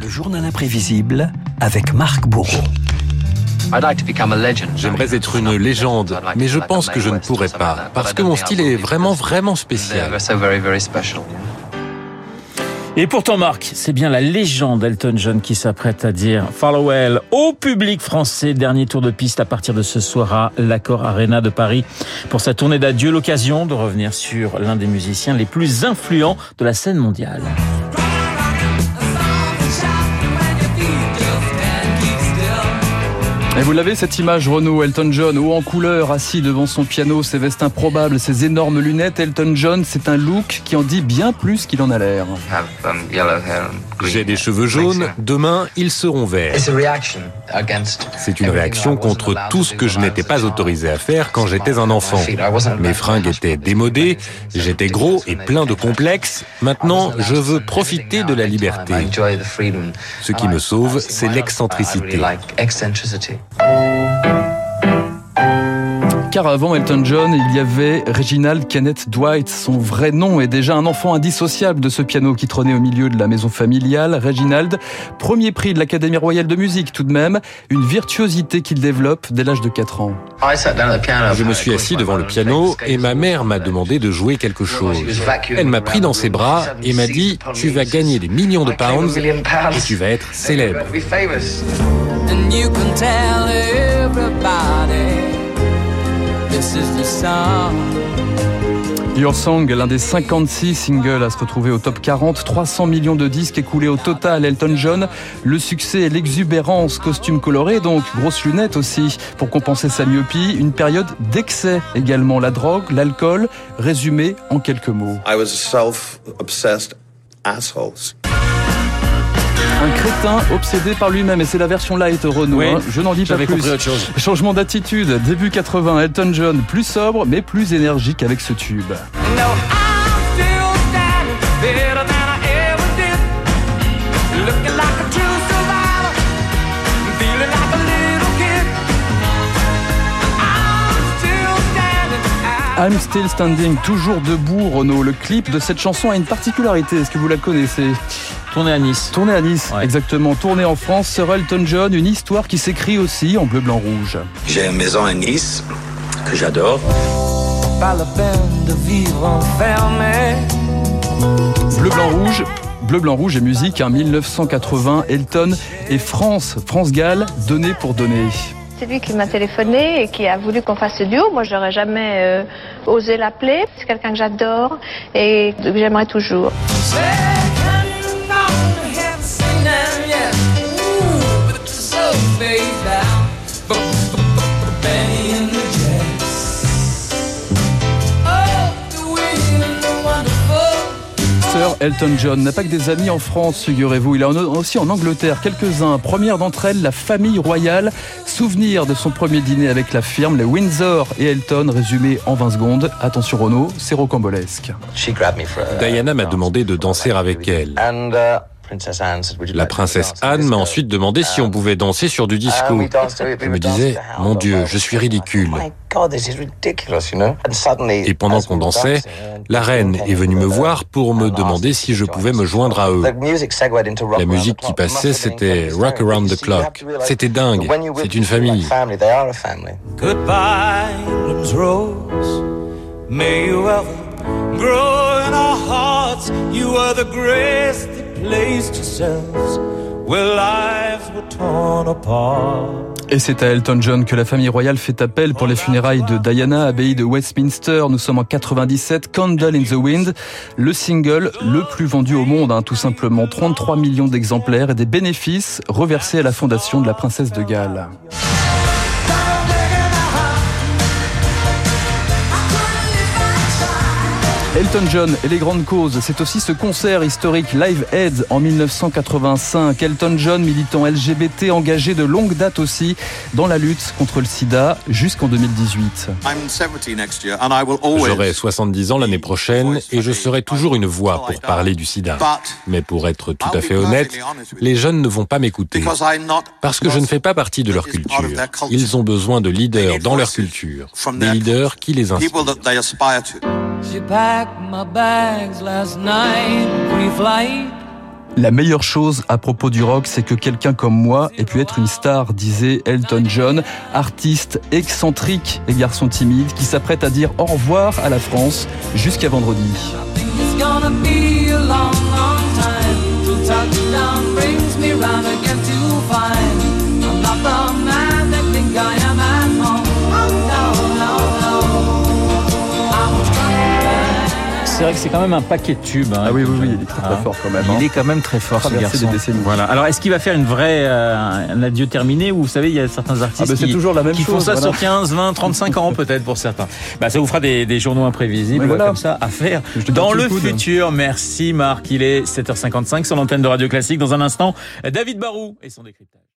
Le journal imprévisible avec Marc Bourreau. J'aimerais être une légende, mais je pense que je ne pourrais pas, parce que mon style est vraiment, vraiment spécial. Et pourtant, Marc, c'est bien la légende Elton John qui s'apprête à dire farewell au public français. Dernier tour de piste à partir de ce soir à l'Accord Arena de Paris pour sa tournée d'adieu. L'occasion de revenir sur l'un des musiciens les plus influents de la scène mondiale. Et vous l'avez cette image, Renault, Elton John, haut en couleur, assis devant son piano, ses vestes improbables, ses énormes lunettes. Elton John, c'est un look qui en dit bien plus qu'il en a l'air. J'ai des cheveux jaunes, demain ils seront verts. C'est une réaction contre tout ce que je n'étais pas autorisé à faire quand j'étais un enfant. Mes fringues étaient démodées, j'étais gros et plein de complexes. Maintenant, je veux profiter de la liberté. Ce qui me sauve, c'est l'excentricité. Thank you. Car avant Elton John, il y avait Reginald Kenneth Dwight. Son vrai nom est déjà un enfant indissociable de ce piano qui trônait au milieu de la maison familiale. Reginald, premier prix de l'Académie royale de musique tout de même, une virtuosité qu'il développe dès l'âge de 4 ans. Je me suis assis devant le piano et ma mère m'a demandé de jouer quelque chose. Elle m'a pris dans ses bras et m'a dit « Tu vas gagner des millions de pounds et tu vas être célèbre ». Your Song, l'un des 56 singles à se retrouver au top 40, 300 millions de disques écoulés au total. Elton John, le succès et l'exubérance, costume coloré, donc grosses lunettes aussi pour compenser sa myopie. Une période d'excès également, la drogue, l'alcool, résumé en quelques mots. I was a self-obsessed asshole. Un crétin obsédé par lui-même et c'est la version light Renault. Oui, hein. Je n'en dis pas plus. compris autre chose. Changement d'attitude, début 80, Elton John, plus sobre mais plus énergique avec ce tube. I'm Still Standing, toujours debout, Renault. Le clip de cette chanson a une particularité. Est-ce que vous la connaissez? Tourné à Nice. Tournée à Nice, Ouais. exactement. Tournée en France, Sir Elton John, une histoire qui s'écrit aussi en bleu, blanc, rouge. J'ai une maison à Nice que j'adore. Bleu, blanc, rouge. Bleu, blanc, rouge et musique, en 1980, Elton et France, France Gall, donné pour donner. C'est lui qui m'a téléphoné et qui a voulu qu'on fasse ce duo. Moi, j'aurais jamais euh, osé l'appeler. C'est quelqu'un que j'adore et que j'aimerais toujours. Elton John n'a pas que des amis en France, figurez-vous. Il en a aussi en Angleterre quelques-uns. Première d'entre elles, la famille royale. Souvenir de son premier dîner avec la firme, les Windsor et Elton, résumé en 20 secondes. Attention Renaud, c'est rocambolesque. Diana m'a demandé de danser avec elle. La princesse Anne m'a ensuite demandé si on pouvait danser sur du disco. Je me disais, mon Dieu, je suis ridicule. Et pendant qu'on dansait, la reine est venue me voir pour me demander si je pouvais me joindre à eux. La musique qui passait, c'était Rock Around the Clock. C'était dingue. C'est une famille. Goodbye, England's rose. May you ever grow in our hearts. You are the grace Et c'est à Elton John que la famille royale fait appel pour les funérailles de Diana, abbaye de Westminster. Nous sommes en 97, Candle in the Wind, le single le plus vendu au monde, hein, tout simplement. 33 millions d'exemplaires et des bénéfices reversés à la fondation de la princesse de Galles. Elton John et les grandes causes, c'est aussi ce concert historique Live Aid en 1985. Elton John, militant LGBT, engagé de longue date aussi dans la lutte contre le sida jusqu'en 2018. J'aurai 70 ans l'année prochaine et je serai toujours une voix pour parler du sida. Mais pour être tout à fait honnête, les jeunes ne vont pas m'écouter. Parce que je ne fais pas partie de leur culture. Ils ont besoin de leaders dans leur culture. Des leaders qui les inspirent. She packed my bags last night, pre-flight. La meilleure chose à propos du rock, c'est que quelqu'un comme moi ait pu être une star, disait Elton John, artiste excentrique et garçon timide qui s'apprête à dire au revoir à la France jusqu'à vendredi. C'est quand même un paquet de tubes. Hein, ah oui, oui, oui, il est très, très fort quand même. Il hein. est quand même très fort, ce garçon. Des décennies. Voilà. Alors, est-ce qu'il va faire une vraie, euh, un adieu terminé ou vous savez, il y a certains artistes ah bah qui, toujours la même qui chose, font ça sur 15, 20, 35 ans peut-être pour certains. Bah, ça vous fera des, des journaux imprévisibles voilà. comme ça à faire dans le futur. Merci Marc, il est 7h55 sur l'antenne de Radio Classique. Dans un instant, David Barou et son décryptage.